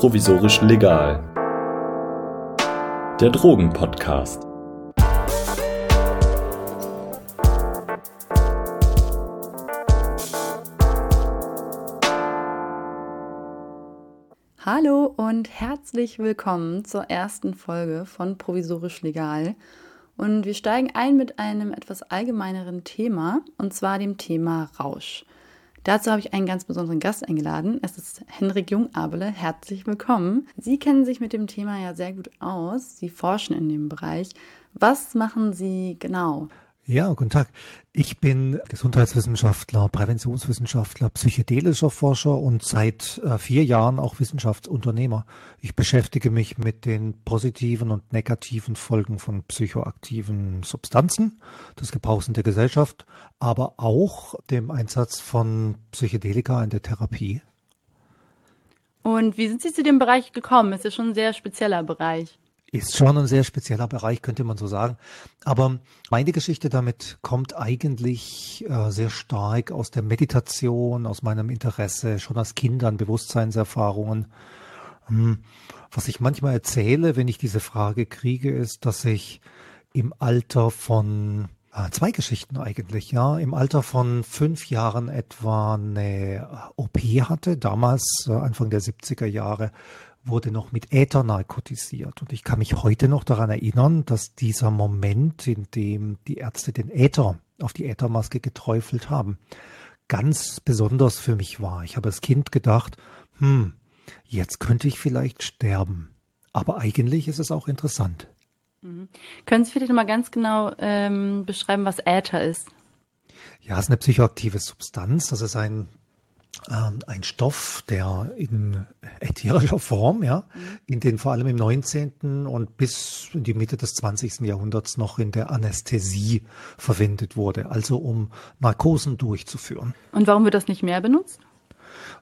Provisorisch Legal. Der Drogenpodcast. Hallo und herzlich willkommen zur ersten Folge von Provisorisch Legal. Und wir steigen ein mit einem etwas allgemeineren Thema, und zwar dem Thema Rausch. Dazu habe ich einen ganz besonderen Gast eingeladen. Es ist Henrik Jungabele. Herzlich willkommen. Sie kennen sich mit dem Thema ja sehr gut aus. Sie forschen in dem Bereich. Was machen Sie genau? Ja, guten Tag. Ich bin Gesundheitswissenschaftler, Präventionswissenschaftler, psychedelischer Forscher und seit äh, vier Jahren auch Wissenschaftsunternehmer. Ich beschäftige mich mit den positiven und negativen Folgen von psychoaktiven Substanzen, des Gebrauchs in der Gesellschaft, aber auch dem Einsatz von Psychedelika in der Therapie. Und wie sind Sie zu dem Bereich gekommen? Es ist schon ein sehr spezieller Bereich. Ist schon ein sehr spezieller Bereich, könnte man so sagen. Aber meine Geschichte damit kommt eigentlich äh, sehr stark aus der Meditation, aus meinem Interesse schon als Kind an Bewusstseinserfahrungen. Hm. Was ich manchmal erzähle, wenn ich diese Frage kriege, ist, dass ich im Alter von äh, zwei Geschichten eigentlich, ja. Im Alter von fünf Jahren etwa eine OP hatte, damals äh, Anfang der 70er Jahre wurde noch mit Äther narkotisiert. Und ich kann mich heute noch daran erinnern, dass dieser Moment, in dem die Ärzte den Äther auf die Äthermaske geträufelt haben, ganz besonders für mich war. Ich habe als Kind gedacht, hm, jetzt könnte ich vielleicht sterben. Aber eigentlich ist es auch interessant. Mhm. Können Sie vielleicht mal ganz genau ähm, beschreiben, was Äther ist? Ja, es ist eine psychoaktive Substanz. Das ist ein ein Stoff, der in ätherischer Form, ja, in den vor allem im 19. und bis in die Mitte des 20. Jahrhunderts noch in der Anästhesie verwendet wurde, also um Narkosen durchzuführen. Und warum wird das nicht mehr benutzt?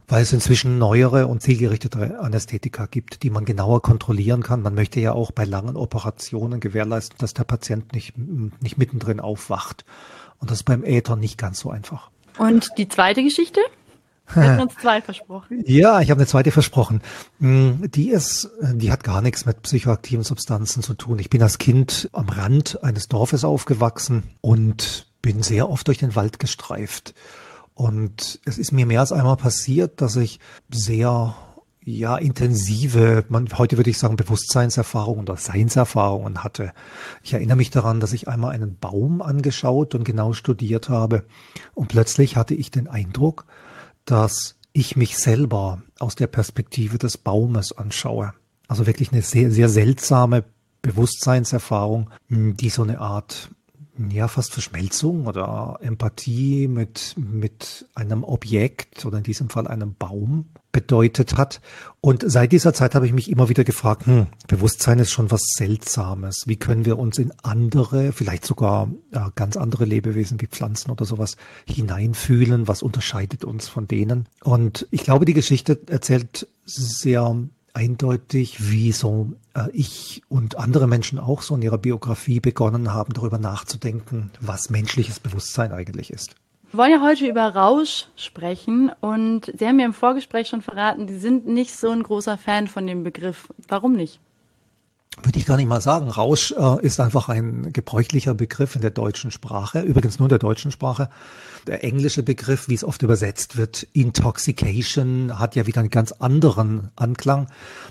Weil es inzwischen neuere und zielgerichtete Anästhetika gibt, die man genauer kontrollieren kann. Man möchte ja auch bei langen Operationen gewährleisten, dass der Patient nicht, nicht mittendrin aufwacht. Und das ist beim Äther nicht ganz so einfach. Und die zweite Geschichte? Wir hatten uns zwei versprochen. Ja, ich habe eine zweite versprochen. Mm, die ist, die hat gar nichts mit psychoaktiven Substanzen zu tun. Ich bin als Kind am Rand eines Dorfes aufgewachsen und bin sehr oft durch den Wald gestreift. Und es ist mir mehr als einmal passiert, dass ich sehr ja, intensive, man, heute würde ich sagen, Bewusstseinserfahrungen oder Seinserfahrungen hatte. Ich erinnere mich daran, dass ich einmal einen Baum angeschaut und genau studiert habe. Und plötzlich hatte ich den Eindruck, dass ich mich selber aus der Perspektive des Baumes anschaue. Also wirklich eine sehr, sehr seltsame Bewusstseinserfahrung, die so eine Art ja, fast Verschmelzung oder Empathie mit, mit einem Objekt oder in diesem Fall einem Baum bedeutet hat. Und seit dieser Zeit habe ich mich immer wieder gefragt, hm, Bewusstsein ist schon was Seltsames. Wie können wir uns in andere, vielleicht sogar ja, ganz andere Lebewesen wie Pflanzen oder sowas hineinfühlen? Was unterscheidet uns von denen? Und ich glaube, die Geschichte erzählt sehr eindeutig, wie so äh, ich und andere Menschen auch so in ihrer Biografie begonnen haben, darüber nachzudenken, was menschliches Bewusstsein eigentlich ist. Wir wollen ja heute über Rausch sprechen und Sie haben mir im Vorgespräch schon verraten, Sie sind nicht so ein großer Fan von dem Begriff. Warum nicht? Würde ich gar nicht mal sagen. Rausch äh, ist einfach ein gebräuchlicher Begriff in der deutschen Sprache, übrigens nur in der deutschen Sprache. Der englische Begriff, wie es oft übersetzt wird, Intoxication, hat ja wieder einen ganz anderen Anklang.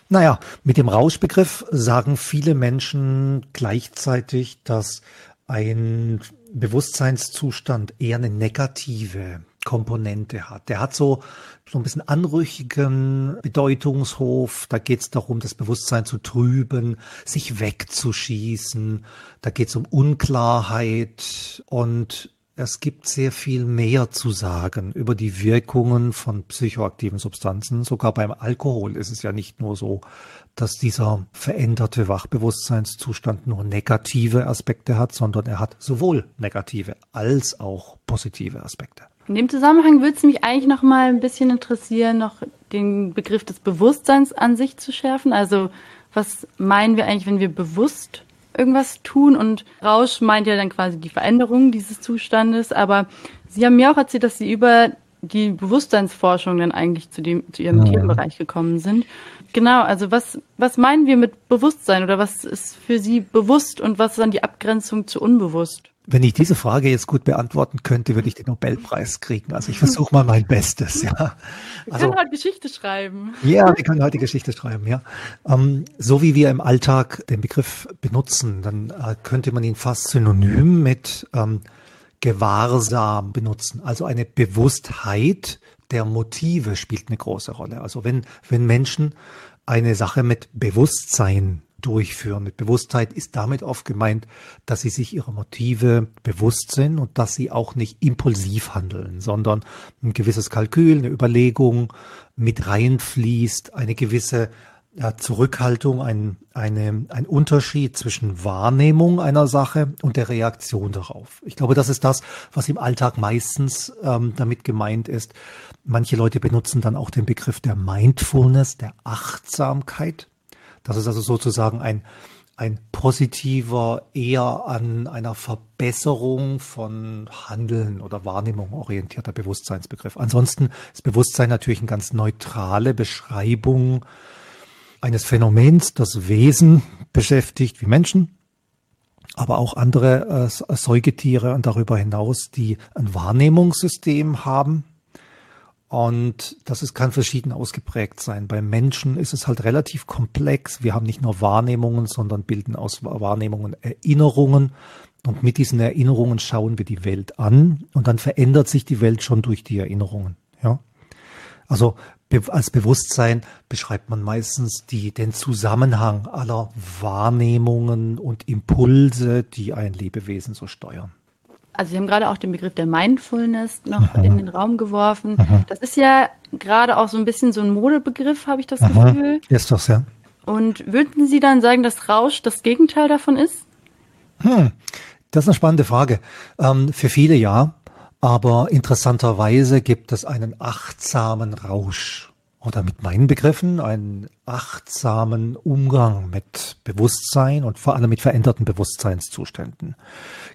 Naja, mit dem Rauschbegriff sagen viele Menschen gleichzeitig, dass ein Bewusstseinszustand eher eine negative Komponente hat. Der hat so, so ein bisschen anrüchigen Bedeutungshof. Da geht es darum, das Bewusstsein zu trüben, sich wegzuschießen. Da geht es um Unklarheit und es gibt sehr viel mehr zu sagen über die Wirkungen von psychoaktiven Substanzen. Sogar beim Alkohol ist es ja nicht nur so, dass dieser veränderte Wachbewusstseinszustand nur negative Aspekte hat, sondern er hat sowohl negative als auch positive Aspekte. In dem Zusammenhang würde es mich eigentlich noch mal ein bisschen interessieren, noch den Begriff des Bewusstseins an sich zu schärfen. Also was meinen wir eigentlich, wenn wir bewusst irgendwas tun? Und Rausch meint ja dann quasi die Veränderung dieses Zustandes. Aber Sie haben mir auch erzählt, dass Sie über die Bewusstseinsforschung dann eigentlich zu, dem, zu Ihrem mhm. Themenbereich gekommen sind. Genau, also was, was meinen wir mit Bewusstsein oder was ist für Sie bewusst und was ist dann die Abgrenzung zu unbewusst? Wenn ich diese Frage jetzt gut beantworten könnte, würde ich den Nobelpreis kriegen. Also ich versuche mal mein Bestes, ja. Wir also, können heute Geschichte schreiben. Ja, wir können heute Geschichte schreiben, ja. Ähm, so wie wir im Alltag den Begriff benutzen, dann äh, könnte man ihn fast synonym mit ähm, Gewahrsam benutzen. Also eine Bewusstheit der Motive spielt eine große Rolle. Also wenn, wenn Menschen eine Sache mit Bewusstsein durchführen. Mit Bewusstheit ist damit oft gemeint, dass sie sich ihrer Motive bewusst sind und dass sie auch nicht impulsiv handeln, sondern ein gewisses Kalkül, eine Überlegung mit reinfließt, eine gewisse ja, Zurückhaltung, ein, eine, ein Unterschied zwischen Wahrnehmung einer Sache und der Reaktion darauf. Ich glaube, das ist das, was im Alltag meistens ähm, damit gemeint ist. Manche Leute benutzen dann auch den Begriff der Mindfulness, der Achtsamkeit. Das ist also sozusagen ein, ein positiver, eher an einer Verbesserung von Handeln oder Wahrnehmung orientierter Bewusstseinsbegriff. Ansonsten ist Bewusstsein natürlich eine ganz neutrale Beschreibung eines Phänomens, das Wesen beschäftigt wie Menschen, aber auch andere äh, Säugetiere und darüber hinaus, die ein Wahrnehmungssystem haben, und das ist, kann verschieden ausgeprägt sein. Beim Menschen ist es halt relativ komplex. Wir haben nicht nur Wahrnehmungen, sondern bilden aus Wahrnehmungen Erinnerungen. Und mit diesen Erinnerungen schauen wir die Welt an. Und dann verändert sich die Welt schon durch die Erinnerungen. Ja. Also als Bewusstsein beschreibt man meistens die, den Zusammenhang aller Wahrnehmungen und Impulse, die ein Lebewesen so steuern. Also Sie haben gerade auch den Begriff der Mindfulness noch Aha. in den Raum geworfen. Aha. Das ist ja gerade auch so ein bisschen so ein Modebegriff, habe ich das Aha. Gefühl. Ist das, ja. Und würden Sie dann sagen, dass Rausch das Gegenteil davon ist? Hm, das ist eine spannende Frage. Ähm, für viele ja, aber interessanterweise gibt es einen achtsamen Rausch oder mit meinen Begriffen einen achtsamen Umgang mit Bewusstsein und vor allem mit veränderten Bewusstseinszuständen.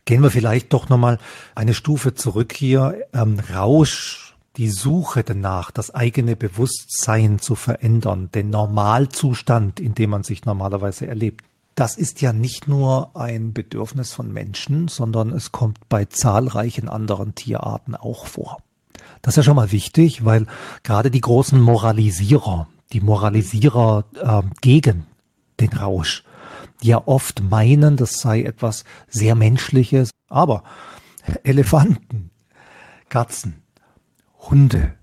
Gehen wir vielleicht doch nochmal eine Stufe zurück hier. Ähm, Rausch, die Suche danach, das eigene Bewusstsein zu verändern, den Normalzustand, in dem man sich normalerweise erlebt. Das ist ja nicht nur ein Bedürfnis von Menschen, sondern es kommt bei zahlreichen anderen Tierarten auch vor. Das ist ja schon mal wichtig, weil gerade die großen Moralisierer, die Moralisierer äh, gegen den Rausch, ja oft meinen, das sei etwas sehr Menschliches. Aber Elefanten, Katzen, Hunde,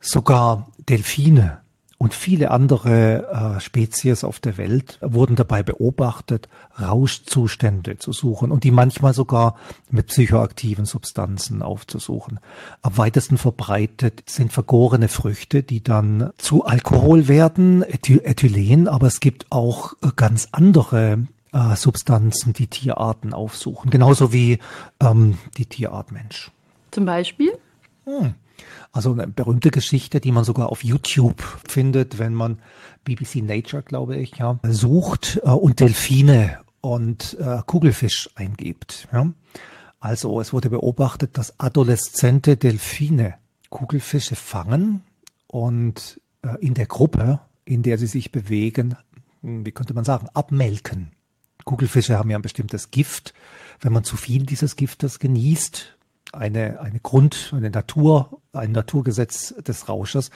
sogar Delfine, und viele andere äh, Spezies auf der Welt wurden dabei beobachtet, Rauschzustände zu suchen und die manchmal sogar mit psychoaktiven Substanzen aufzusuchen. Am weitesten verbreitet sind vergorene Früchte, die dann zu Alkohol werden, Ethy Ethylen, aber es gibt auch äh, ganz andere äh, Substanzen, die Tierarten aufsuchen, genauso wie ähm, die Tierart Mensch. Zum Beispiel? Hm. Also eine berühmte Geschichte, die man sogar auf YouTube findet, wenn man BBC Nature, glaube ich, ja, sucht äh, und Delfine und äh, Kugelfisch eingibt. Ja. Also es wurde beobachtet, dass adoleszente Delfine Kugelfische fangen und äh, in der Gruppe, in der sie sich bewegen, hm, wie könnte man sagen, abmelken. Kugelfische haben ja ein bestimmtes Gift. Wenn man zu viel dieses Giftes genießt, eine, eine Grund, eine Natur, ein Naturgesetz des Rausches,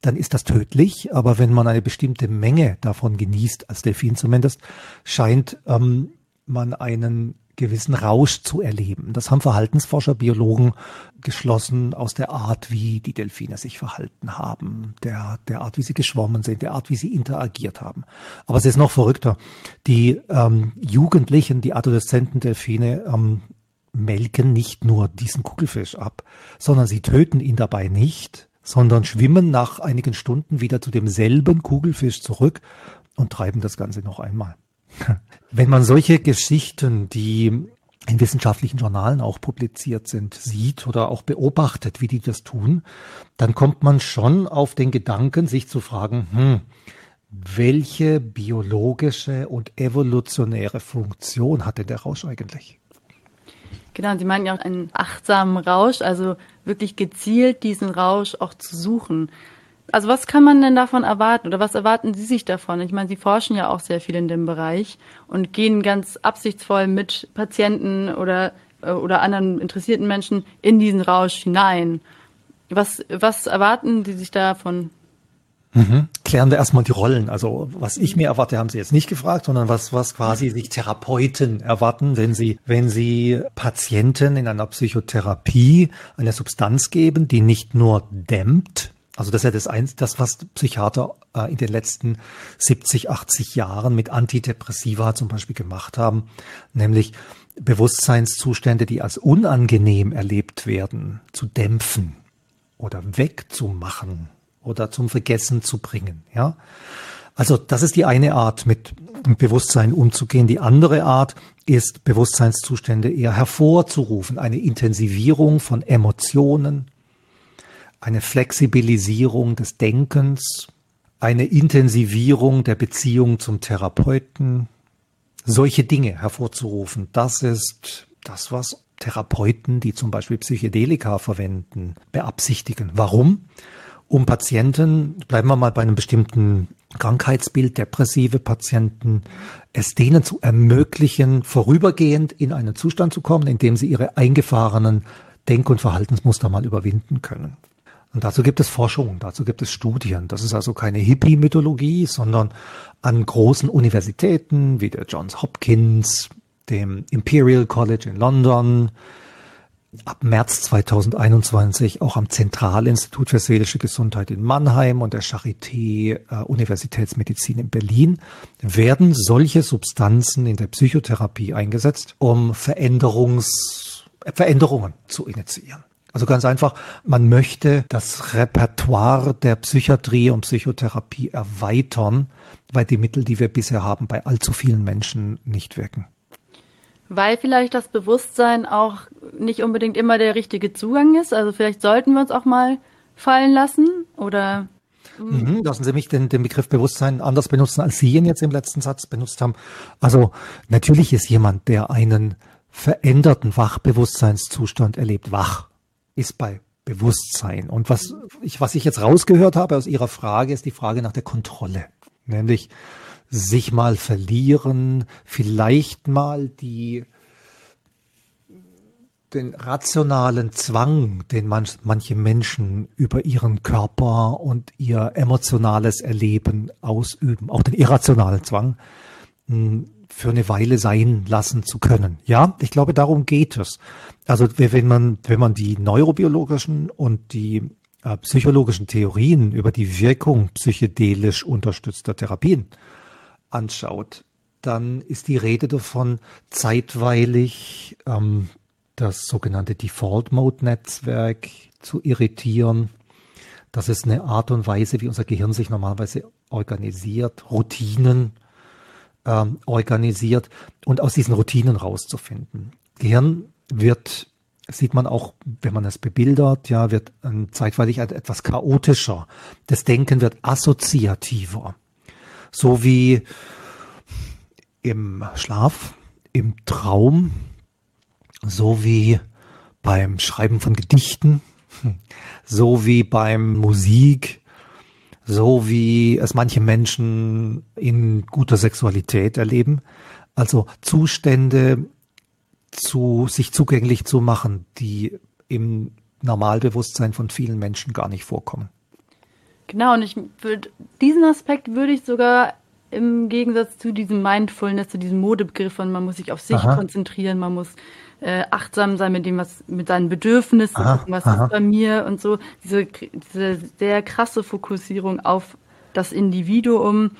dann ist das tödlich. Aber wenn man eine bestimmte Menge davon genießt, als Delfin zumindest, scheint ähm, man einen gewissen Rausch zu erleben. Das haben Verhaltensforscher, Biologen geschlossen aus der Art, wie die Delfine sich verhalten haben, der, der Art, wie sie geschwommen sind, der Art, wie sie interagiert haben. Aber es ist noch verrückter. Die ähm, Jugendlichen, die adoleszenten Delfine ähm, melken nicht nur diesen Kugelfisch ab, sondern sie töten ihn dabei nicht, sondern schwimmen nach einigen Stunden wieder zu demselben Kugelfisch zurück und treiben das Ganze noch einmal. Wenn man solche Geschichten, die in wissenschaftlichen Journalen auch publiziert sind, sieht oder auch beobachtet, wie die das tun, dann kommt man schon auf den Gedanken, sich zu fragen, hm, welche biologische und evolutionäre Funktion hatte der Rausch eigentlich? Genau, Sie meinen ja auch einen achtsamen Rausch, also wirklich gezielt diesen Rausch auch zu suchen. Also was kann man denn davon erwarten oder was erwarten Sie sich davon? Ich meine, Sie forschen ja auch sehr viel in dem Bereich und gehen ganz absichtsvoll mit Patienten oder, äh, oder anderen interessierten Menschen in diesen Rausch hinein. Was, was erwarten Sie sich davon? Mhm. Klären wir erstmal die Rollen. Also was ich mir erwarte, haben Sie jetzt nicht gefragt, sondern was, was quasi sich Therapeuten erwarten, wenn sie, wenn sie Patienten in einer Psychotherapie eine Substanz geben, die nicht nur dämmt, also das ist ja das, eins, das was Psychiater äh, in den letzten 70, 80 Jahren mit Antidepressiva zum Beispiel gemacht haben, nämlich Bewusstseinszustände, die als unangenehm erlebt werden, zu dämpfen oder wegzumachen oder zum Vergessen zu bringen. Ja, also das ist die eine Art, mit Bewusstsein umzugehen. Die andere Art ist, Bewusstseinszustände eher hervorzurufen, eine Intensivierung von Emotionen, eine Flexibilisierung des Denkens, eine Intensivierung der Beziehung zum Therapeuten, solche Dinge hervorzurufen. Das ist das, was Therapeuten, die zum Beispiel Psychedelika verwenden, beabsichtigen. Warum? Um Patienten, bleiben wir mal bei einem bestimmten Krankheitsbild, depressive Patienten, es denen zu ermöglichen, vorübergehend in einen Zustand zu kommen, in dem sie ihre eingefahrenen Denk- und Verhaltensmuster mal überwinden können. Und dazu gibt es Forschung, dazu gibt es Studien. Das ist also keine Hippie-Mythologie, sondern an großen Universitäten wie der Johns Hopkins, dem Imperial College in London, ab März 2021 auch am Zentralinstitut für seelische Gesundheit in Mannheim und der Charité äh, Universitätsmedizin in Berlin werden solche Substanzen in der Psychotherapie eingesetzt, um Veränderungs, Veränderungen zu initiieren. Also ganz einfach, man möchte das Repertoire der Psychiatrie und Psychotherapie erweitern, weil die Mittel, die wir bisher haben, bei allzu vielen Menschen nicht wirken. Weil vielleicht das Bewusstsein auch nicht unbedingt immer der richtige Zugang ist. Also vielleicht sollten wir uns auch mal fallen lassen oder Mhm, lassen Sie mich den, den Begriff Bewusstsein anders benutzen, als Sie ihn jetzt im letzten Satz benutzt haben. Also natürlich ist jemand, der einen veränderten Wachbewusstseinszustand erlebt, wach ist bei Bewusstsein. Und was ich, was ich jetzt rausgehört habe aus Ihrer Frage, ist die Frage nach der Kontrolle. Nämlich sich mal verlieren, vielleicht mal die, den rationalen Zwang, den man, manche Menschen über ihren Körper und ihr emotionales Erleben ausüben, auch den irrationalen Zwang, hm, für eine Weile sein lassen zu können. Ja, ich glaube, darum geht es. Also wenn man, wenn man die neurobiologischen und die äh, psychologischen Theorien über die Wirkung psychedelisch unterstützter Therapien anschaut, dann ist die Rede davon, zeitweilig ähm, das sogenannte Default Mode Netzwerk zu irritieren. Das ist eine Art und Weise, wie unser Gehirn sich normalerweise organisiert, Routinen ähm, organisiert und aus diesen Routinen rauszufinden. Gehirn wird sieht man auch, wenn man es bebildert, ja, wird ähm, zeitweilig etwas chaotischer. Das Denken wird assoziativer. So wie im Schlaf, im Traum, so wie beim Schreiben von Gedichten, so wie beim Musik, so wie es manche Menschen in guter Sexualität erleben. Also Zustände zu sich zugänglich zu machen, die im Normalbewusstsein von vielen Menschen gar nicht vorkommen. Genau, und ich würde diesen Aspekt würde ich sogar im Gegensatz zu diesem Mindfulness, zu diesem Modebegriff von man muss sich auf sich aha. konzentrieren, man muss äh, achtsam sein mit dem, was mit seinen Bedürfnissen, aha, was aha. ist bei mir und so, diese, diese sehr krasse Fokussierung auf das Individuum.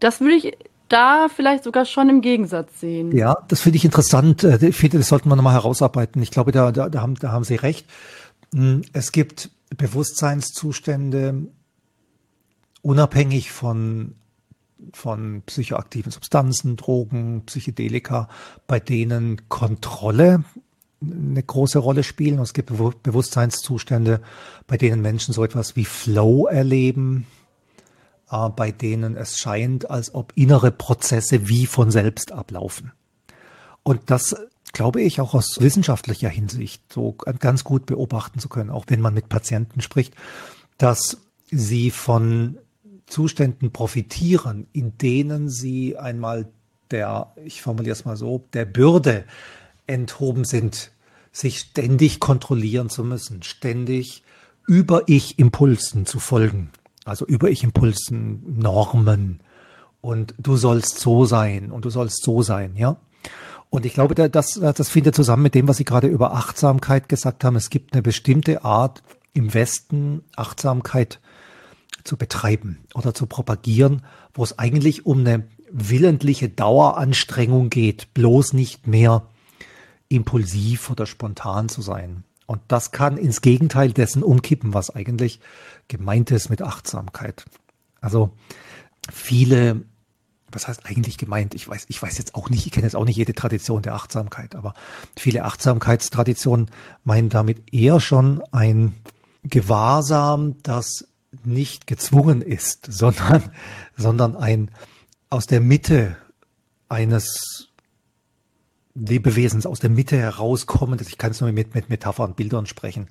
Das würde ich da vielleicht sogar schon im Gegensatz sehen. Ja, das finde ich interessant. Äh, ich finde, das sollten wir nochmal herausarbeiten. Ich glaube, da, da, da, haben, da haben Sie recht. Hm, es gibt Bewusstseinszustände, unabhängig von von psychoaktiven Substanzen, Drogen, Psychedelika, bei denen Kontrolle eine große Rolle spielen. Und es gibt Bewusstseinszustände, bei denen Menschen so etwas wie Flow erleben, äh, bei denen es scheint, als ob innere Prozesse wie von selbst ablaufen. Und das glaube ich, auch aus wissenschaftlicher Hinsicht so ganz gut beobachten zu können, auch wenn man mit Patienten spricht, dass sie von Zuständen profitieren, in denen sie einmal der, ich formuliere es mal so, der Bürde enthoben sind, sich ständig kontrollieren zu müssen, ständig über Ich-Impulsen zu folgen, also über Ich-Impulsen, Normen und du sollst so sein und du sollst so sein, ja. Und ich glaube, das, das findet zusammen mit dem, was Sie gerade über Achtsamkeit gesagt haben. Es gibt eine bestimmte Art im Westen Achtsamkeit zu betreiben oder zu propagieren, wo es eigentlich um eine willentliche Daueranstrengung geht, bloß nicht mehr impulsiv oder spontan zu sein. Und das kann ins Gegenteil dessen umkippen, was eigentlich gemeint ist mit Achtsamkeit. Also viele, was heißt eigentlich gemeint? Ich weiß, ich weiß jetzt auch nicht, ich kenne jetzt auch nicht jede Tradition der Achtsamkeit, aber viele Achtsamkeitstraditionen meinen damit eher schon ein Gewahrsam, das nicht gezwungen ist, sondern, sondern ein aus der Mitte eines Lebewesens, aus der Mitte herauskommendes, ich kann es nur mit, mit Metaphern, Bildern sprechen,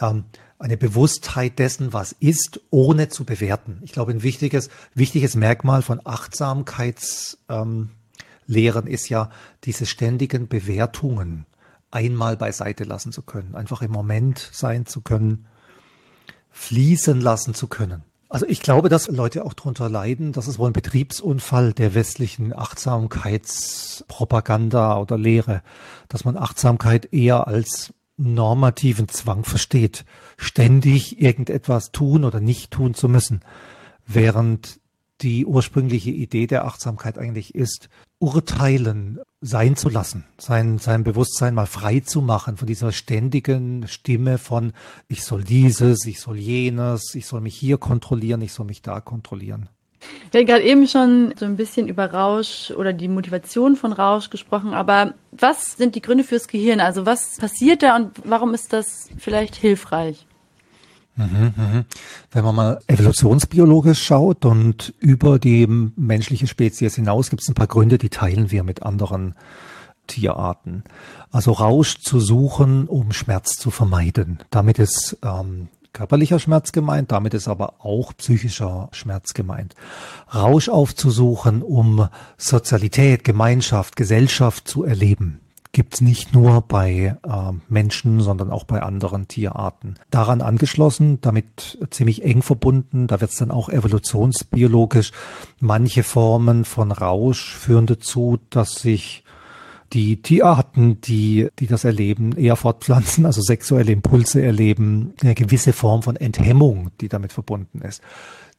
ähm, eine Bewusstheit dessen, was ist, ohne zu bewerten. Ich glaube, ein wichtiges, wichtiges Merkmal von Achtsamkeitslehren ähm, ist ja diese ständigen Bewertungen einmal beiseite lassen zu können, einfach im Moment sein zu können, fließen lassen zu können. Also ich glaube, dass Leute auch darunter leiden. Das ist wohl ein Betriebsunfall der westlichen Achtsamkeitspropaganda oder Lehre, dass man Achtsamkeit eher als normativen Zwang versteht, ständig irgendetwas tun oder nicht tun zu müssen, während die ursprüngliche Idee der Achtsamkeit eigentlich ist, urteilen sein zu lassen, sein, sein Bewusstsein mal frei zu machen von dieser ständigen Stimme von, ich soll dieses, ich soll jenes, ich soll mich hier kontrollieren, ich soll mich da kontrollieren. Wir haben gerade eben schon so ein bisschen über Rausch oder die Motivation von Rausch gesprochen, aber was sind die Gründe fürs Gehirn? Also was passiert da und warum ist das vielleicht hilfreich? Mhm, mhm. Wenn man mal evolutionsbiologisch schaut und über die menschliche Spezies hinaus, gibt es ein paar Gründe, die teilen wir mit anderen Tierarten. Also Rausch zu suchen, um Schmerz zu vermeiden. Damit ist ähm, körperlicher Schmerz gemeint, damit ist aber auch psychischer Schmerz gemeint. Rausch aufzusuchen, um Sozialität, Gemeinschaft, Gesellschaft zu erleben gibt's nicht nur bei äh, Menschen, sondern auch bei anderen Tierarten. Daran angeschlossen, damit ziemlich eng verbunden, da wird's dann auch evolutionsbiologisch. Manche Formen von Rausch führen dazu, dass sich die Tierarten, die, die das erleben, eher fortpflanzen, also sexuelle Impulse erleben, eine gewisse Form von Enthemmung, die damit verbunden ist.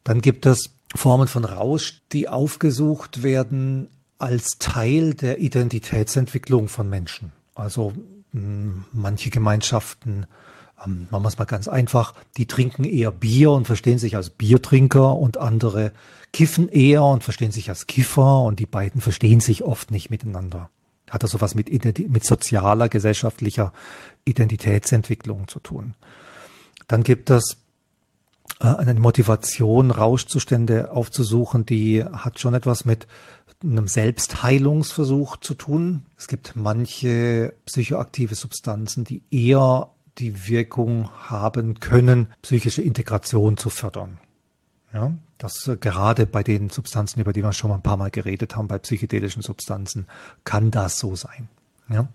Dann gibt es Formen von Rausch, die aufgesucht werden als Teil der Identitätsentwicklung von Menschen. Also mh, manche Gemeinschaften, ähm, machen wir es mal ganz einfach, die trinken eher Bier und verstehen sich als Biertrinker und andere kiffen eher und verstehen sich als Kiffer und die beiden verstehen sich oft nicht miteinander. Hat also was mit, mit sozialer, gesellschaftlicher Identitätsentwicklung zu tun. Dann gibt es äh, eine Motivation, Rauschzustände aufzusuchen, die hat schon etwas mit einem Selbstheilungsversuch zu tun. Es gibt manche psychoaktive Substanzen, die eher die Wirkung haben können, psychische Integration zu fördern. Ja, das äh, gerade bei den Substanzen, über die wir schon mal ein paar Mal geredet haben, bei psychedelischen Substanzen, kann das so sein. Ja.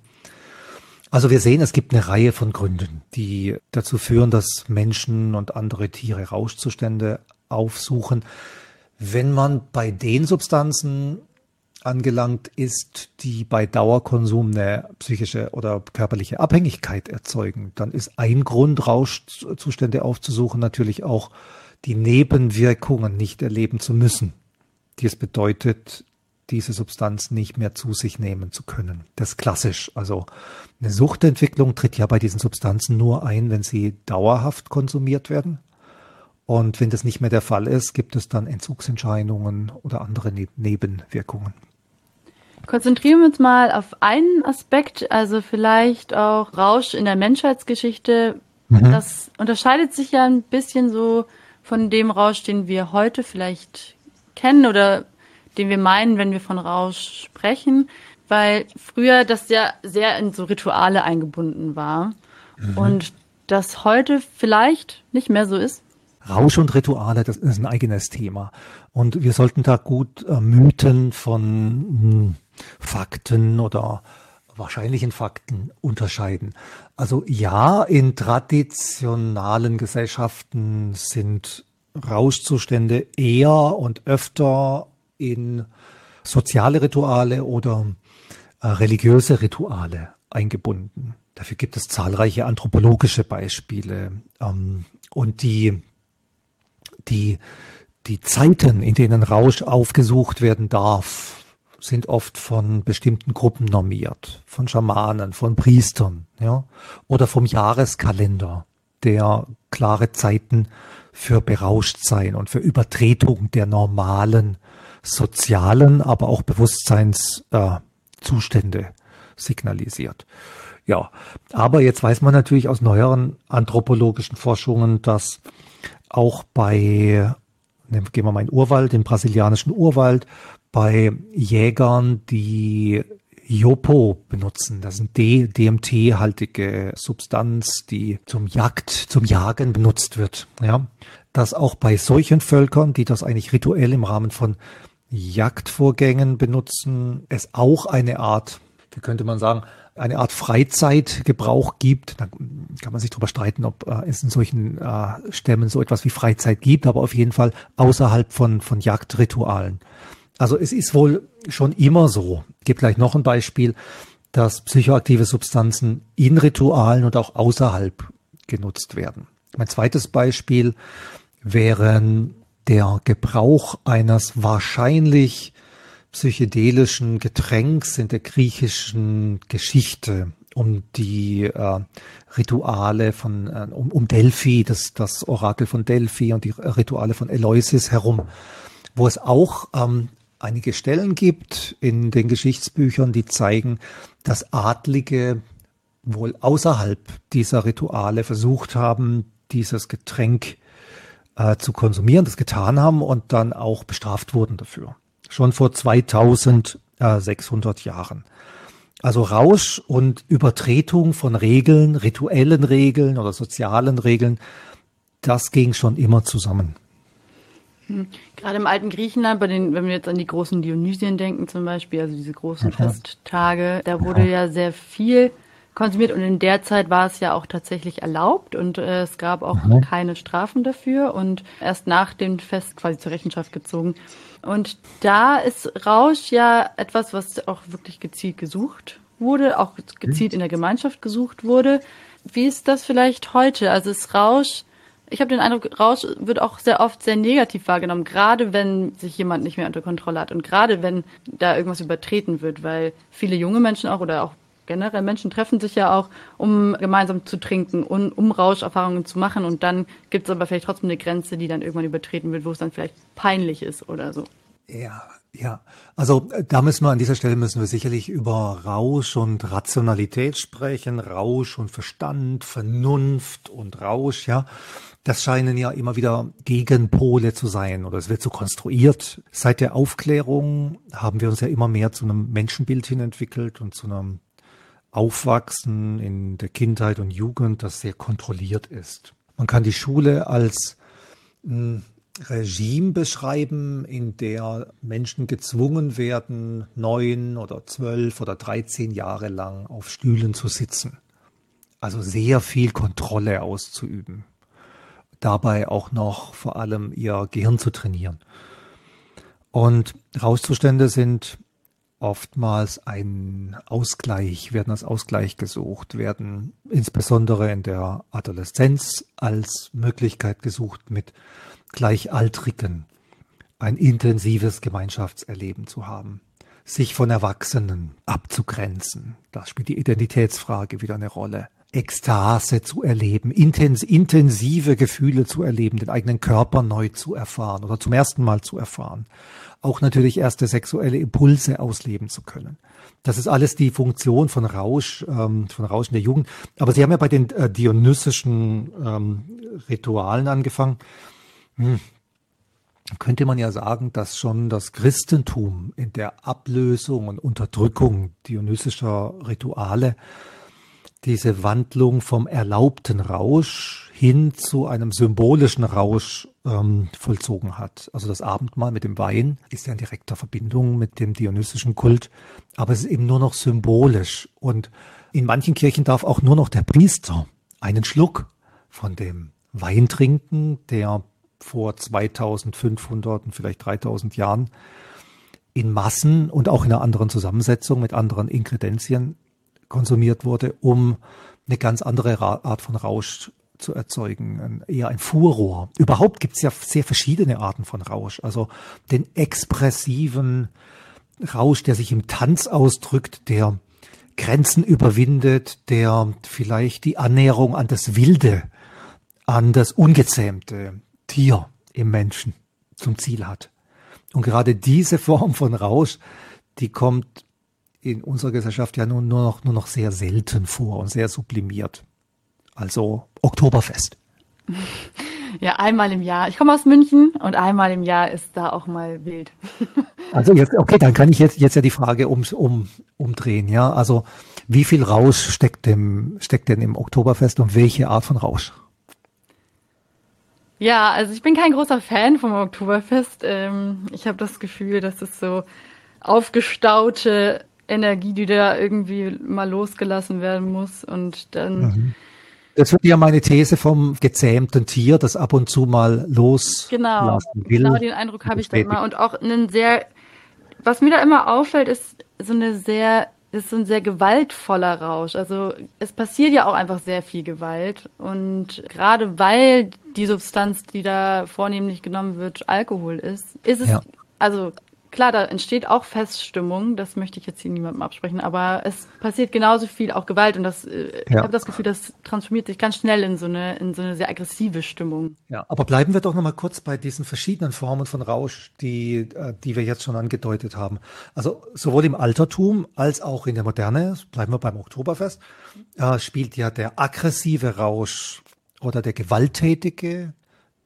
Also wir sehen, es gibt eine Reihe von Gründen, die dazu führen, dass Menschen und andere Tiere Rauschzustände aufsuchen. Wenn man bei den Substanzen angelangt ist, die bei Dauerkonsum eine psychische oder körperliche Abhängigkeit erzeugen, dann ist ein Grund, Rauschzustände aufzusuchen, natürlich auch die Nebenwirkungen nicht erleben zu müssen, die es bedeutet, diese Substanz nicht mehr zu sich nehmen zu können. Das ist klassisch. Also eine Suchtentwicklung tritt ja bei diesen Substanzen nur ein, wenn sie dauerhaft konsumiert werden. Und wenn das nicht mehr der Fall ist, gibt es dann Entzugsentscheidungen oder andere Nebenwirkungen. Konzentrieren wir uns mal auf einen Aspekt, also vielleicht auch Rausch in der Menschheitsgeschichte. Mhm. Das unterscheidet sich ja ein bisschen so von dem Rausch, den wir heute vielleicht kennen oder den wir meinen, wenn wir von Rausch sprechen. weil früher das ja sehr in so Rituale eingebunden war mhm. und das heute vielleicht nicht mehr so ist. Rausch und Rituale, das ist ein eigenes Thema. Und wir sollten da gut äh, Mythen von hm, Fakten oder wahrscheinlichen Fakten unterscheiden. Also ja, in traditionalen Gesellschaften sind Rauschzustände eher und öfter in soziale Rituale oder äh, religiöse Rituale eingebunden. Dafür gibt es zahlreiche anthropologische Beispiele. Ähm, und die, die, die Zeiten, in denen Rausch aufgesucht werden darf, sind oft von bestimmten Gruppen normiert, von Schamanen, von Priestern, ja, oder vom Jahreskalender, der klare Zeiten für Berauschtsein und für Übertretung der normalen sozialen, aber auch Bewusstseinszustände äh, signalisiert. Ja, aber jetzt weiß man natürlich aus neueren anthropologischen Forschungen, dass auch bei, gehen wir mal in Urwald, den brasilianischen Urwald, bei Jägern, die Jopo benutzen. Das eine DMT-haltige Substanz, die zum Jagd, zum Jagen benutzt wird. Ja, dass auch bei solchen Völkern, die das eigentlich rituell im Rahmen von Jagdvorgängen benutzen, es auch eine Art, wie könnte man sagen, eine Art Freizeitgebrauch gibt. Da kann man sich darüber streiten, ob äh, es in solchen äh, Stämmen so etwas wie Freizeit gibt, aber auf jeden Fall außerhalb von, von Jagdritualen. Also es ist wohl schon immer so. Ich gebe gleich noch ein Beispiel, dass psychoaktive Substanzen in Ritualen und auch außerhalb genutzt werden. Mein zweites Beispiel wären der Gebrauch eines wahrscheinlich psychedelischen Getränks in der griechischen Geschichte um die äh, Rituale von äh, um, um Delphi, das, das Orakel von Delphi und die Rituale von Eleusis herum, wo es auch ähm, einige Stellen gibt in den Geschichtsbüchern, die zeigen, dass Adlige wohl außerhalb dieser Rituale versucht haben, dieses Getränk äh, zu konsumieren, das getan haben und dann auch bestraft wurden dafür. Schon vor 2600 Jahren. Also Rausch und Übertretung von Regeln, rituellen Regeln oder sozialen Regeln, das ging schon immer zusammen. Hm. Gerade im alten Griechenland, bei den, wenn wir jetzt an die großen Dionysien denken zum Beispiel, also diese großen mhm. Festtage, da wurde ja. ja sehr viel konsumiert und in der Zeit war es ja auch tatsächlich erlaubt und äh, es gab auch mhm. keine Strafen dafür und erst nach dem Fest quasi zur Rechenschaft gezogen. Und da ist Rausch ja etwas, was auch wirklich gezielt gesucht wurde, auch gezielt in der Gemeinschaft gesucht wurde. Wie ist das vielleicht heute? Also ist Rausch ich habe den Eindruck, Rausch wird auch sehr oft sehr negativ wahrgenommen, gerade wenn sich jemand nicht mehr unter Kontrolle hat und gerade wenn da irgendwas übertreten wird, weil viele junge Menschen auch oder auch generell Menschen treffen sich ja auch, um gemeinsam zu trinken und um Rauscherfahrungen zu machen und dann gibt es aber vielleicht trotzdem eine Grenze, die dann irgendwann übertreten wird, wo es dann vielleicht peinlich ist oder so. Ja, ja. Also da müssen wir an dieser Stelle müssen wir sicherlich über Rausch und Rationalität sprechen, Rausch und Verstand, Vernunft und Rausch, ja. Das scheinen ja immer wieder Gegenpole zu sein oder es wird so konstruiert. Seit der Aufklärung haben wir uns ja immer mehr zu einem Menschenbild hin entwickelt und zu einem Aufwachsen in der Kindheit und Jugend, das sehr kontrolliert ist. Man kann die Schule als ein Regime beschreiben, in der Menschen gezwungen werden, neun oder zwölf oder dreizehn Jahre lang auf Stühlen zu sitzen. Also sehr viel Kontrolle auszuüben dabei auch noch vor allem ihr Gehirn zu trainieren. Und Rauszustände sind oftmals ein Ausgleich, werden als Ausgleich gesucht, werden insbesondere in der Adoleszenz als Möglichkeit gesucht, mit Gleichaltrigen ein intensives Gemeinschaftserleben zu haben, sich von Erwachsenen abzugrenzen. Das spielt die Identitätsfrage wieder eine Rolle. Ekstase zu erleben, intens, intensive Gefühle zu erleben, den eigenen Körper neu zu erfahren oder zum ersten Mal zu erfahren. Auch natürlich erste sexuelle Impulse ausleben zu können. Das ist alles die Funktion von Rausch, ähm, von Rausch in der Jugend. Aber Sie haben ja bei den äh, dionysischen ähm, Ritualen angefangen. Hm. könnte man ja sagen, dass schon das Christentum in der Ablösung und Unterdrückung dionysischer Rituale diese Wandlung vom erlaubten Rausch hin zu einem symbolischen Rausch ähm, vollzogen hat. Also das Abendmahl mit dem Wein ist ja in direkter Verbindung mit dem dionysischen Kult, aber es ist eben nur noch symbolisch. Und in manchen Kirchen darf auch nur noch der Priester einen Schluck von dem Wein trinken, der vor 2500 und vielleicht 3000 Jahren in Massen und auch in einer anderen Zusammensetzung mit anderen Inkredenzien konsumiert wurde, um eine ganz andere Art von Rausch zu erzeugen, eher ein Fuhrrohr. Überhaupt gibt es ja sehr verschiedene Arten von Rausch. Also den expressiven Rausch, der sich im Tanz ausdrückt, der Grenzen überwindet, der vielleicht die Annäherung an das Wilde, an das Ungezähmte, Tier im Menschen zum Ziel hat. Und gerade diese Form von Rausch, die kommt in unserer Gesellschaft ja nur, nur, noch, nur noch sehr selten vor und sehr sublimiert. Also Oktoberfest. Ja, einmal im Jahr. Ich komme aus München und einmal im Jahr ist da auch mal wild. Also jetzt, okay, dann kann ich jetzt, jetzt ja die Frage um, um, umdrehen, ja. Also wie viel Rausch steckt, dem, steckt denn im Oktoberfest und welche Art von Rausch? Ja, also ich bin kein großer Fan vom Oktoberfest. Ähm, ich habe das Gefühl, dass es so aufgestaute Energie, die da irgendwie mal losgelassen werden muss und dann. Mhm. Das wird ja meine These vom gezähmten Tier, das ab und zu mal loslassen genau, will. Genau, den Eindruck habe ich da immer. Und auch einen sehr, was mir da immer auffällt, ist so eine sehr ist so ein sehr gewaltvoller Rausch. Also es passiert ja auch einfach sehr viel Gewalt. Und gerade weil die Substanz, die da vornehmlich genommen wird, Alkohol ist, ist es, ja. also klar, da entsteht auch Feststimmung, das möchte ich jetzt hier niemandem absprechen, aber es passiert genauso viel auch Gewalt und das, äh, ja. ich habe das Gefühl, das transformiert sich ganz schnell in so eine, in so eine sehr aggressive Stimmung. Ja, aber bleiben wir doch nochmal kurz bei diesen verschiedenen Formen von Rausch, die, äh, die wir jetzt schon angedeutet haben. Also sowohl im Altertum als auch in der Moderne, bleiben wir beim Oktoberfest, äh, spielt ja der aggressive Rausch oder der gewalttätige,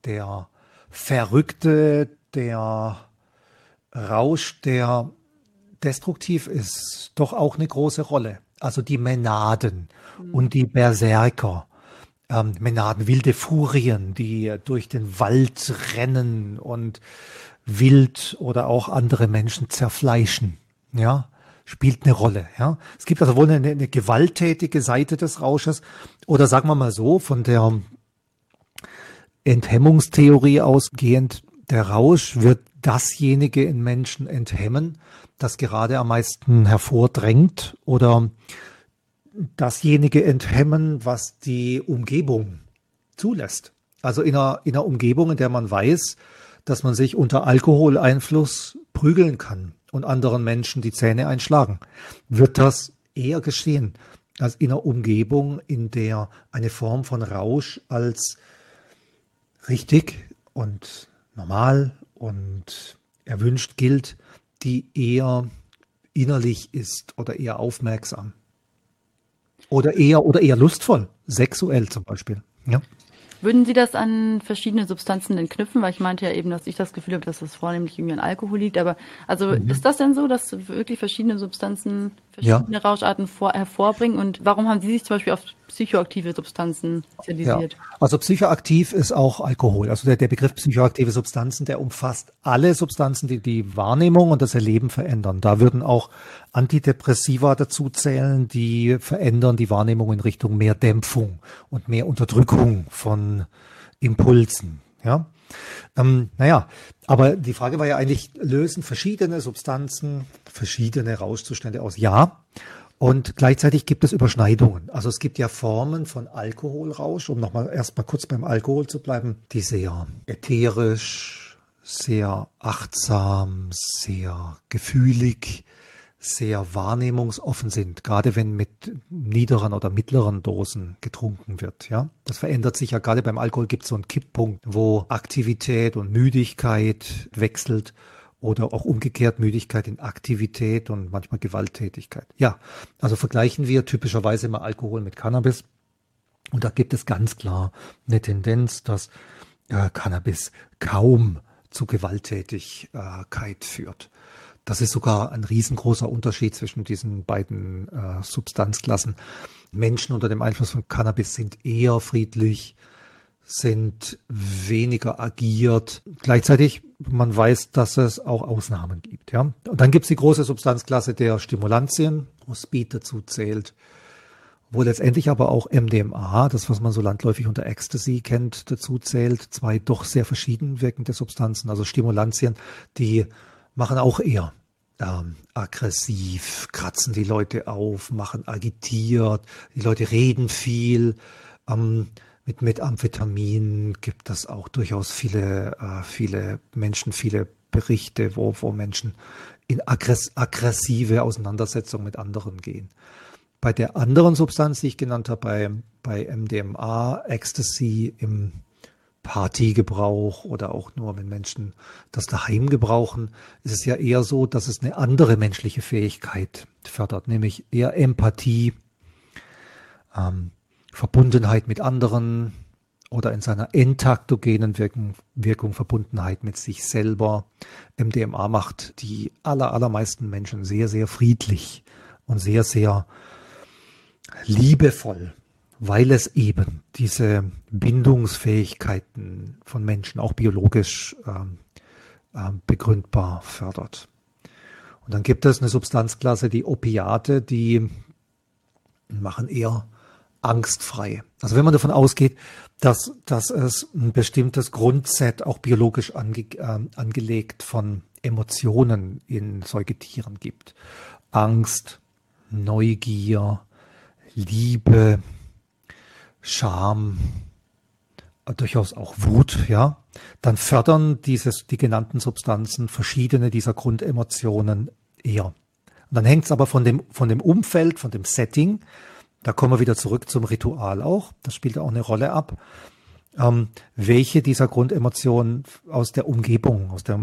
der verrückte, der Rausch, der destruktiv ist, doch auch eine große Rolle. Also die Menaden mhm. und die Berserker. Ähm, Menaden, wilde Furien, die durch den Wald rennen und wild oder auch andere Menschen zerfleischen. Ja, spielt eine Rolle. Ja, es gibt also wohl eine, eine gewalttätige Seite des Rausches oder sagen wir mal so von der Enthemmungstheorie ausgehend. Der Rausch wird dasjenige in Menschen enthemmen, das gerade am meisten hervordrängt oder dasjenige enthemmen, was die Umgebung zulässt. Also in einer, in einer Umgebung, in der man weiß, dass man sich unter Alkoholeinfluss prügeln kann und anderen Menschen die Zähne einschlagen, wird das eher geschehen als in einer Umgebung, in der eine Form von Rausch als richtig und normal und erwünscht gilt, die eher innerlich ist oder eher aufmerksam. Oder eher, oder eher lustvoll, sexuell zum Beispiel. Ja. Würden Sie das an verschiedene Substanzen denn knüpfen? Weil ich meinte ja eben, dass ich das Gefühl habe, dass das vornehmlich irgendwie an Alkohol liegt. Aber also mhm. ist das denn so, dass wirklich verschiedene Substanzen verschiedene ja. Rauscharten vor, hervorbringen? Und warum haben Sie sich zum Beispiel auf psychoaktive Substanzen spezialisiert? Ja. Also psychoaktiv ist auch Alkohol. Also der, der Begriff psychoaktive Substanzen, der umfasst alle Substanzen, die die Wahrnehmung und das Erleben verändern. Da würden auch Antidepressiva dazu zählen, die verändern die Wahrnehmung in Richtung mehr Dämpfung und mehr Unterdrückung von Impulsen. Ja. Ähm, naja, aber die Frage war ja eigentlich, lösen verschiedene Substanzen verschiedene Rauschzustände aus? Ja. Und gleichzeitig gibt es Überschneidungen. Also es gibt ja Formen von Alkoholrausch, um nochmal erstmal kurz beim Alkohol zu bleiben, die sehr ätherisch, sehr achtsam, sehr gefühlig, sehr wahrnehmungsoffen sind, gerade wenn mit niederen oder mittleren Dosen getrunken wird. Ja, das verändert sich ja gerade beim Alkohol gibt es so einen Kipppunkt, wo Aktivität und Müdigkeit wechselt oder auch umgekehrt Müdigkeit in Aktivität und manchmal Gewalttätigkeit. Ja, also vergleichen wir typischerweise immer Alkohol mit Cannabis und da gibt es ganz klar eine Tendenz, dass äh, Cannabis kaum zu Gewalttätigkeit führt. Das ist sogar ein riesengroßer Unterschied zwischen diesen beiden äh, Substanzklassen. Menschen unter dem Einfluss von Cannabis sind eher friedlich, sind weniger agiert. Gleichzeitig, man weiß, dass es auch Ausnahmen gibt. Ja? Und dann gibt es die große Substanzklasse der Stimulantien, wo Speed dazu zählt, wo letztendlich aber auch MDMA, das was man so landläufig unter Ecstasy kennt, dazu zählt. Zwei doch sehr verschieden wirkende Substanzen, also Stimulantien, die machen auch eher ähm, aggressiv, kratzen die Leute auf, machen agitiert, die Leute reden viel. Ähm, mit Methamphetamin gibt es auch durchaus viele, äh, viele Menschen, viele Berichte, wo, wo Menschen in aggress aggressive Auseinandersetzungen mit anderen gehen. Bei der anderen Substanz, die ich genannt habe, bei, bei MDMA, Ecstasy im Partygebrauch oder auch nur wenn Menschen das daheim gebrauchen, ist es ja eher so, dass es eine andere menschliche Fähigkeit fördert, nämlich eher Empathie, ähm, Verbundenheit mit anderen oder in seiner entaktogenen Wirkung, Wirkung Verbundenheit mit sich selber. MDMA macht die aller, allermeisten Menschen sehr, sehr friedlich und sehr, sehr liebevoll, weil es eben diese Bindungsfähigkeiten von Menschen auch biologisch ähm, äh, begründbar fördert. Und dann gibt es eine Substanzklasse, die Opiate, die machen eher angstfrei. Also wenn man davon ausgeht, dass, dass es ein bestimmtes Grundset auch biologisch ange, äh, angelegt von Emotionen in Säugetieren gibt. Angst, Neugier, Liebe, Scham, durchaus auch Wut, ja, dann fördern dieses, die genannten Substanzen verschiedene dieser Grundemotionen eher. Und dann hängt es aber von dem, von dem Umfeld, von dem Setting, da kommen wir wieder zurück zum Ritual auch, das spielt auch eine Rolle ab, ähm, welche dieser Grundemotionen aus der Umgebung, aus der,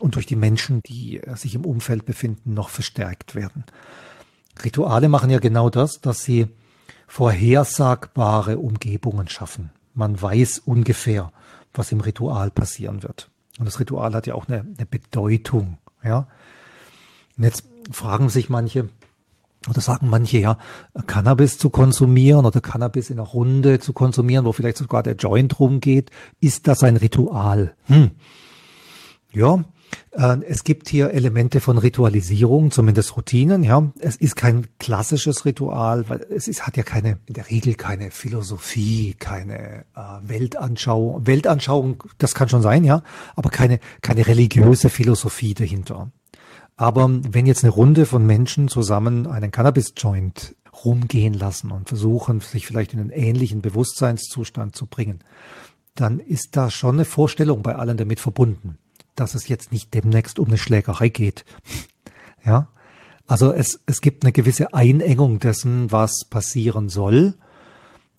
und durch die Menschen, die sich im Umfeld befinden, noch verstärkt werden. Rituale machen ja genau das, dass sie vorhersagbare Umgebungen schaffen. Man weiß ungefähr, was im Ritual passieren wird. Und das Ritual hat ja auch eine, eine Bedeutung, ja. Und jetzt fragen sich manche, oder sagen manche ja, Cannabis zu konsumieren oder Cannabis in einer Runde zu konsumieren, wo vielleicht sogar der Joint rumgeht, ist das ein Ritual? Hm. Ja, es gibt hier Elemente von Ritualisierung, zumindest Routinen, ja. Es ist kein klassisches Ritual, weil es ist, hat ja keine, in der Regel keine Philosophie, keine äh, Weltanschauung. Weltanschauung, das kann schon sein, ja, aber keine, keine religiöse Philosophie dahinter. Aber wenn jetzt eine Runde von Menschen zusammen einen Cannabis-Joint rumgehen lassen und versuchen, sich vielleicht in einen ähnlichen Bewusstseinszustand zu bringen, dann ist da schon eine Vorstellung bei allen damit verbunden dass es jetzt nicht demnächst um eine Schlägerei geht. ja. Also es, es gibt eine gewisse Einengung dessen, was passieren soll.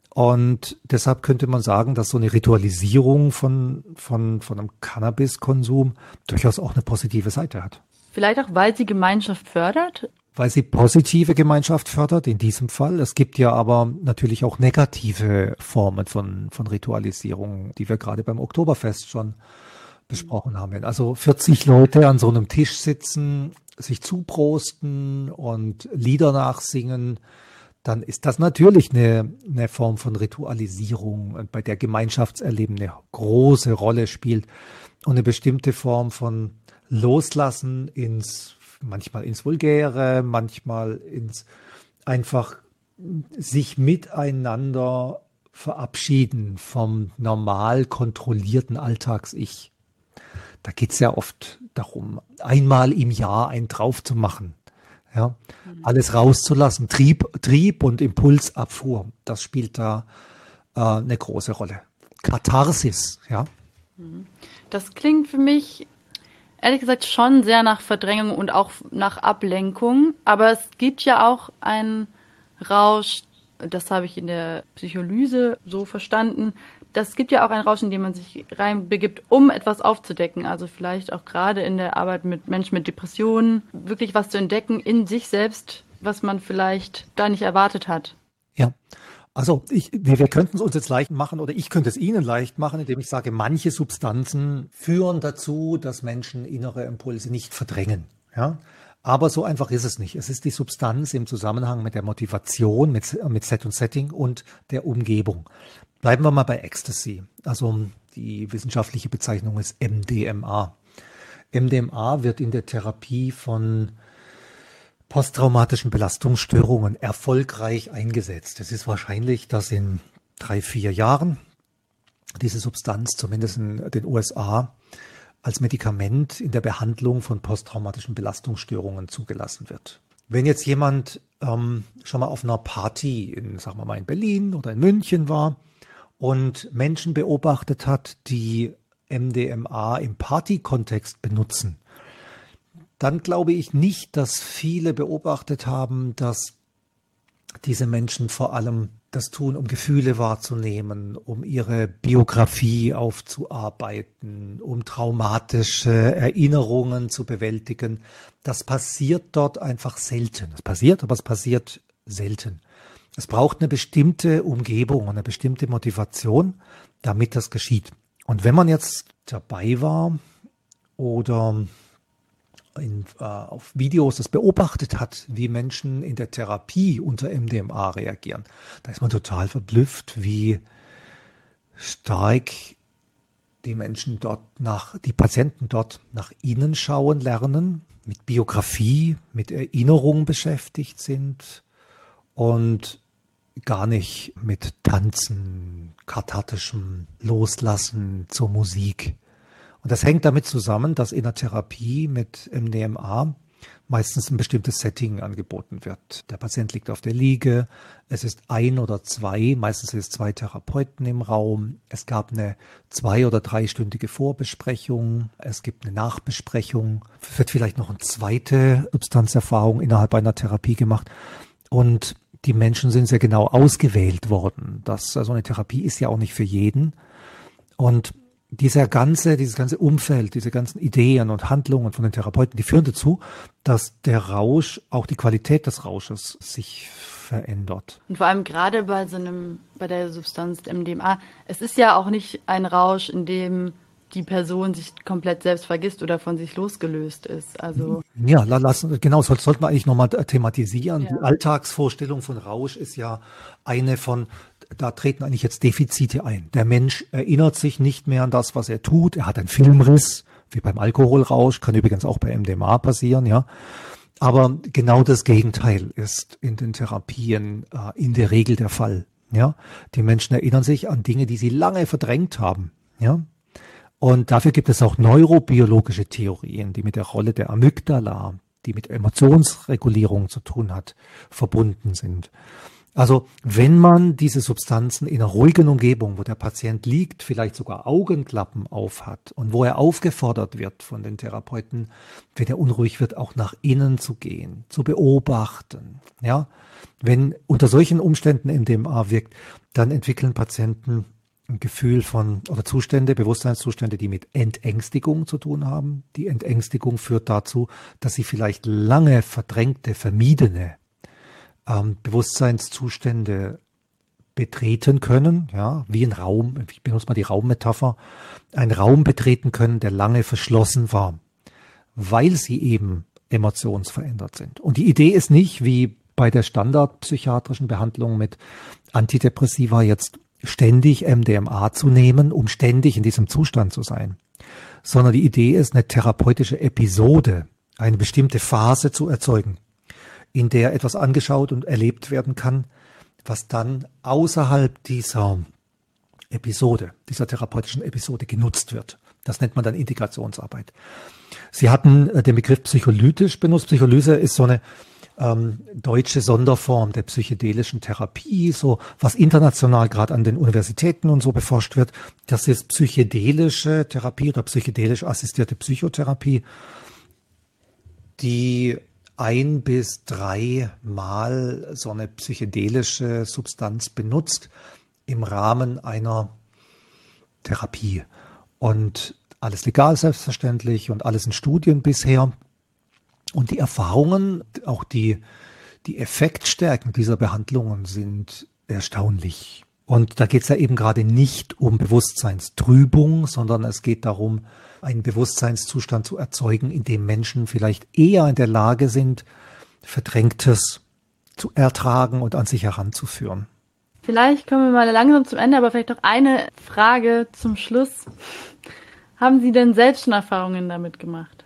Und deshalb könnte man sagen, dass so eine Ritualisierung von, von, von einem Cannabiskonsum durchaus auch eine positive Seite hat. Vielleicht auch, weil sie Gemeinschaft fördert? Weil sie positive Gemeinschaft fördert, in diesem Fall. Es gibt ja aber natürlich auch negative Formen von, von Ritualisierung, die wir gerade beim Oktoberfest schon besprochen haben. Also 40 Leute an so einem Tisch sitzen, sich zuprosten und Lieder nachsingen, dann ist das natürlich eine, eine Form von Ritualisierung, bei der Gemeinschaftserleben eine große Rolle spielt und eine bestimmte Form von Loslassen ins, manchmal ins Vulgäre, manchmal ins einfach sich miteinander verabschieden vom normal kontrollierten Alltags-Ich. Da geht's ja oft darum, einmal im Jahr einen drauf zu machen. Ja, mhm. alles rauszulassen. Trieb, Trieb und Impulsabfuhr, das spielt da äh, eine große Rolle. Katharsis, ja. Mhm. Das klingt für mich ehrlich gesagt schon sehr nach Verdrängung und auch nach Ablenkung. Aber es gibt ja auch einen Rausch, das habe ich in der Psycholyse so verstanden, das gibt ja auch ein Rauschen, in dem man sich reinbegibt, um etwas aufzudecken. Also vielleicht auch gerade in der Arbeit mit Menschen mit Depressionen, wirklich was zu entdecken in sich selbst, was man vielleicht da nicht erwartet hat. Ja, Also ich, wir, wir könnten es uns jetzt leicht machen oder ich könnte es Ihnen leicht machen, indem ich sage, manche Substanzen führen dazu, dass Menschen innere Impulse nicht verdrängen. Ja? Aber so einfach ist es nicht. Es ist die Substanz im Zusammenhang mit der Motivation, mit, mit Set und Setting und der Umgebung. Bleiben wir mal bei Ecstasy. Also die wissenschaftliche Bezeichnung ist MDMA. MDMA wird in der Therapie von posttraumatischen Belastungsstörungen erfolgreich eingesetzt. Es ist wahrscheinlich, dass in drei, vier Jahren diese Substanz zumindest in den USA als Medikament in der Behandlung von posttraumatischen Belastungsstörungen zugelassen wird. Wenn jetzt jemand ähm, schon mal auf einer Party in, sagen wir mal, in Berlin oder in München war und Menschen beobachtet hat, die MDMA im Partykontext benutzen, dann glaube ich nicht, dass viele beobachtet haben, dass diese Menschen vor allem das tun, um Gefühle wahrzunehmen, um ihre Biografie aufzuarbeiten, um traumatische Erinnerungen zu bewältigen. Das passiert dort einfach selten. Es passiert, aber es passiert selten. Es braucht eine bestimmte Umgebung, eine bestimmte Motivation, damit das geschieht. Und wenn man jetzt dabei war oder in, äh, auf Videos das beobachtet hat, wie Menschen in der Therapie unter MDMA reagieren, da ist man total verblüfft, wie stark die Menschen dort nach, die Patienten dort nach innen schauen lernen, mit Biografie, mit Erinnerungen beschäftigt sind und gar nicht mit Tanzen, kathartischem Loslassen zur Musik. Und das hängt damit zusammen, dass in der Therapie mit MDMA meistens ein bestimmtes Setting angeboten wird. Der Patient liegt auf der Liege, es ist ein oder zwei, meistens sind es zwei Therapeuten im Raum, es gab eine zwei- oder dreistündige Vorbesprechung, es gibt eine Nachbesprechung, es wird vielleicht noch eine zweite Substanzerfahrung innerhalb einer Therapie gemacht und die Menschen sind sehr genau ausgewählt worden. Das, also eine Therapie ist ja auch nicht für jeden. Und dieser ganze, dieses ganze Umfeld, diese ganzen Ideen und Handlungen von den Therapeuten, die führen dazu, dass der Rausch, auch die Qualität des Rausches sich verändert. Und vor allem gerade bei so einem, bei der Substanz MDMA, es ist ja auch nicht ein Rausch, in dem die Person sich komplett selbst vergisst oder von sich losgelöst ist. Also ja, lassen, genau, soll, sollten wir eigentlich nochmal thematisieren. Ja. Die Alltagsvorstellung von Rausch ist ja eine von, da treten eigentlich jetzt Defizite ein. Der Mensch erinnert sich nicht mehr an das, was er tut. Er hat einen Filmriss, wie beim Alkoholrausch, kann übrigens auch bei MDMA passieren, ja. Aber genau das Gegenteil ist in den Therapien äh, in der Regel der Fall. Ja, die Menschen erinnern sich an Dinge, die sie lange verdrängt haben. Ja, und dafür gibt es auch neurobiologische Theorien, die mit der Rolle der Amygdala, die mit Emotionsregulierung zu tun hat, verbunden sind. Also wenn man diese Substanzen in einer ruhigen Umgebung, wo der Patient liegt, vielleicht sogar Augenklappen auf hat und wo er aufgefordert wird von den Therapeuten, wenn er unruhig wird, auch nach innen zu gehen, zu beobachten. Ja, wenn unter solchen Umständen MDMA wirkt, dann entwickeln Patienten ein Gefühl von oder Zustände, Bewusstseinszustände, die mit Entängstigung zu tun haben. Die Entängstigung führt dazu, dass sie vielleicht lange verdrängte, vermiedene ähm, Bewusstseinszustände betreten können, ja, wie ein Raum, ich benutze mal die Raummetapher, einen Raum betreten können, der lange verschlossen war, weil sie eben emotionsverändert sind. Und die Idee ist nicht, wie bei der standardpsychiatrischen Behandlung mit Antidepressiva jetzt ständig MDMA zu nehmen, um ständig in diesem Zustand zu sein, sondern die Idee ist, eine therapeutische Episode, eine bestimmte Phase zu erzeugen, in der etwas angeschaut und erlebt werden kann, was dann außerhalb dieser Episode, dieser therapeutischen Episode genutzt wird. Das nennt man dann Integrationsarbeit. Sie hatten äh, den Begriff psycholytisch benutzt. Psycholyse ist so eine ähm, deutsche Sonderform der psychedelischen Therapie, so was international gerade an den Universitäten und so beforscht wird. Das ist psychedelische Therapie oder psychedelisch assistierte Psychotherapie, die ein bis drei Mal so eine psychedelische Substanz benutzt im Rahmen einer Therapie. Und alles legal selbstverständlich und alles in Studien bisher. Und die Erfahrungen, auch die, die Effektstärken dieser Behandlungen sind erstaunlich. Und da geht es ja eben gerade nicht um Bewusstseinstrübung, sondern es geht darum, einen Bewusstseinszustand zu erzeugen, in dem Menschen vielleicht eher in der Lage sind, Verdrängtes zu ertragen und an sich heranzuführen. Vielleicht kommen wir mal langsam zum Ende, aber vielleicht noch eine Frage zum Schluss. Haben Sie denn selbst schon Erfahrungen damit gemacht?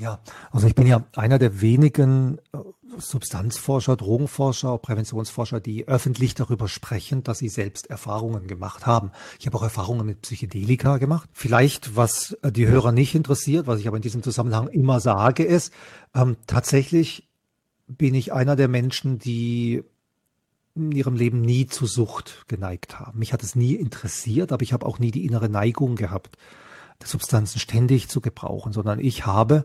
Ja, also ich bin ja einer der wenigen äh, Substanzforscher, Drogenforscher, Präventionsforscher, die öffentlich darüber sprechen, dass sie selbst Erfahrungen gemacht haben. Ich habe auch Erfahrungen mit Psychedelika gemacht. Vielleicht, was äh, die Hörer nicht interessiert, was ich aber in diesem Zusammenhang immer sage, ist, ähm, tatsächlich bin ich einer der Menschen, die in ihrem Leben nie zu Sucht geneigt haben. Mich hat es nie interessiert, aber ich habe auch nie die innere Neigung gehabt, Substanzen ständig zu gebrauchen, sondern ich habe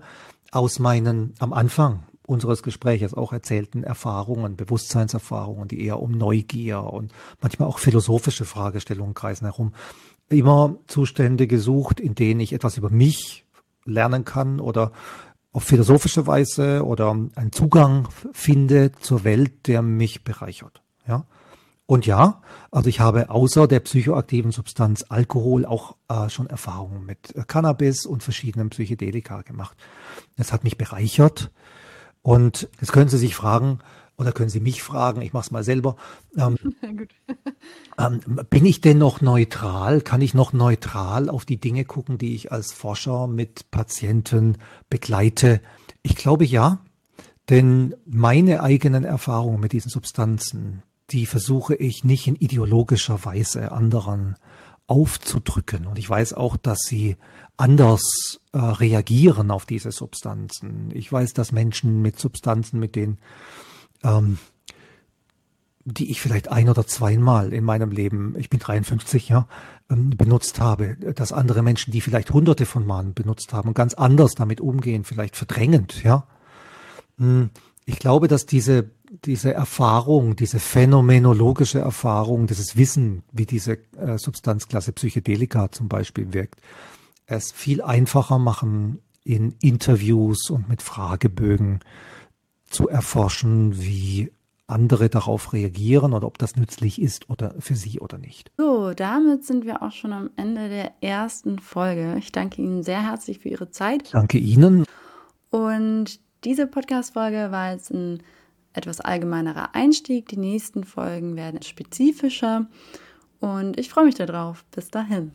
aus meinen am Anfang unseres Gespräches auch erzählten Erfahrungen, Bewusstseinserfahrungen, die eher um Neugier und manchmal auch philosophische Fragestellungen kreisen herum, immer Zustände gesucht, in denen ich etwas über mich lernen kann oder auf philosophische Weise oder einen Zugang finde zur Welt, der mich bereichert. Ja. Und ja, also ich habe außer der psychoaktiven Substanz Alkohol auch äh, schon Erfahrungen mit Cannabis und verschiedenen Psychedelika gemacht. Es hat mich bereichert. Und jetzt können Sie sich fragen, oder können Sie mich fragen, ich mache es mal selber, ähm, ähm, bin ich denn noch neutral? Kann ich noch neutral auf die Dinge gucken, die ich als Forscher mit Patienten begleite? Ich glaube ja, denn meine eigenen Erfahrungen mit diesen Substanzen, die versuche ich nicht in ideologischer Weise anderen aufzudrücken. Und ich weiß auch, dass sie anders äh, reagieren auf diese Substanzen. Ich weiß, dass Menschen mit Substanzen, mit denen, ähm, die ich vielleicht ein oder zweimal in meinem Leben, ich bin 53, ja, ähm, benutzt habe, dass andere Menschen, die vielleicht hunderte von Malen benutzt haben, ganz anders damit umgehen, vielleicht verdrängend, ja. Hm, ich glaube, dass diese diese Erfahrung, diese phänomenologische Erfahrung, dieses Wissen, wie diese äh, Substanzklasse Psychedelika zum Beispiel wirkt, es viel einfacher machen, in Interviews und mit Fragebögen zu erforschen, wie andere darauf reagieren oder ob das nützlich ist oder für sie oder nicht. So, damit sind wir auch schon am Ende der ersten Folge. Ich danke Ihnen sehr herzlich für Ihre Zeit. Danke Ihnen. Und diese Podcast-Folge war jetzt ein etwas allgemeinerer Einstieg. Die nächsten Folgen werden spezifischer und ich freue mich darauf. Bis dahin.